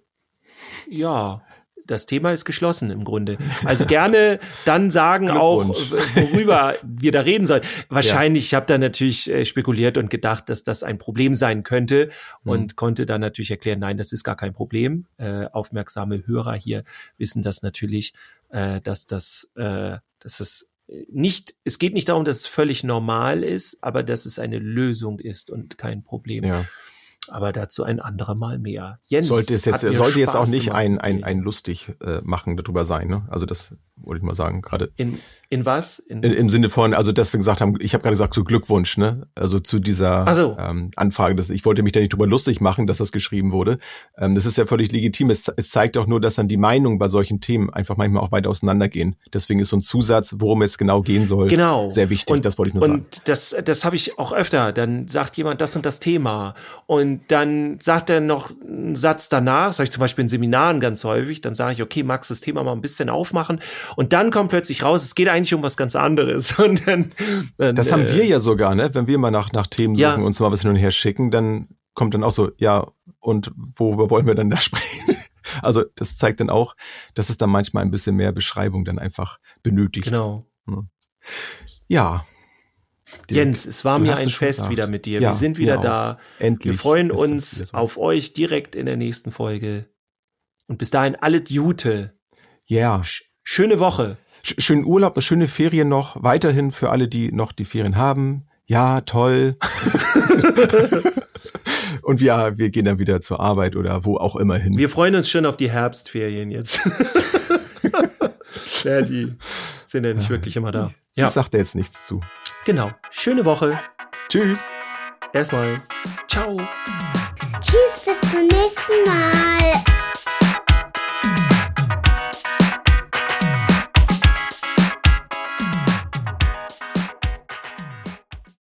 ja, das Thema ist geschlossen im Grunde. Also gerne dann sagen auch, worüber wir da reden sollen. Wahrscheinlich, ja. ich habe da natürlich äh, spekuliert und gedacht, dass das ein Problem sein könnte mhm. und konnte dann natürlich erklären, nein, das ist gar kein Problem. Äh, aufmerksame Hörer hier wissen das natürlich, äh, dass das, äh, dass es nicht, es geht nicht darum, dass es völlig normal ist, aber dass es eine Lösung ist und kein Problem. Ja. Aber dazu ein anderer Mal mehr. Jens sollte es jetzt, sollte jetzt auch nicht ein, ein, ein lustig äh, machen darüber sein. Ne? Also das wollte ich mal sagen. Gerade in, in was? In in, Im Sinne von, also deswegen gesagt haben, ich habe gerade gesagt, so Glückwunsch, ne? Also zu dieser so. ähm, Anfrage. Das, ich wollte mich da nicht drüber lustig machen, dass das geschrieben wurde. Ähm, das ist ja völlig legitim. Es, es zeigt auch nur, dass dann die Meinungen bei solchen Themen einfach manchmal auch weit auseinandergehen. Deswegen ist so ein Zusatz, worum es genau gehen soll, genau. sehr wichtig. Und, das wollte ich nur und sagen. Und das, das habe ich auch öfter. Dann sagt jemand das und das Thema. Und dann sagt er noch einen Satz danach, sage ich zum Beispiel in Seminaren ganz häufig, dann sage ich, okay, magst du das Thema mal ein bisschen aufmachen? Und dann kommt plötzlich raus, es geht eigentlich um was ganz anderes. [laughs] Und dann, dann, das haben äh, wir ja sogar, ne? Wenn wir mal nach, nach Themen suchen ja. und uns mal was hin und her schicken, dann kommt dann auch so, ja, und worüber wollen wir dann da [laughs] sprechen? Also das zeigt dann auch, dass es dann manchmal ein bisschen mehr Beschreibung dann einfach benötigt. Genau. Ja. Jens, es war mir ein Fest gesagt. wieder mit dir. Ja, wir sind wieder da. Endlich. Wir freuen uns so. auf euch direkt in der nächsten Folge. Und bis dahin alle Jute. Ja. Yeah. Schöne Woche. Sch schönen Urlaub, schöne Ferien noch. Weiterhin für alle, die noch die Ferien haben. Ja, toll. [laughs] Und ja, wir gehen dann wieder zur Arbeit oder wo auch immer hin. Wir freuen uns schon auf die Herbstferien jetzt. [laughs] ja, die sind ja nicht wirklich immer da. Ja. Ich sag da jetzt nichts zu. Genau. Schöne Woche. Tschüss. Erstmal. Ciao. Tschüss, bis zum nächsten Mal.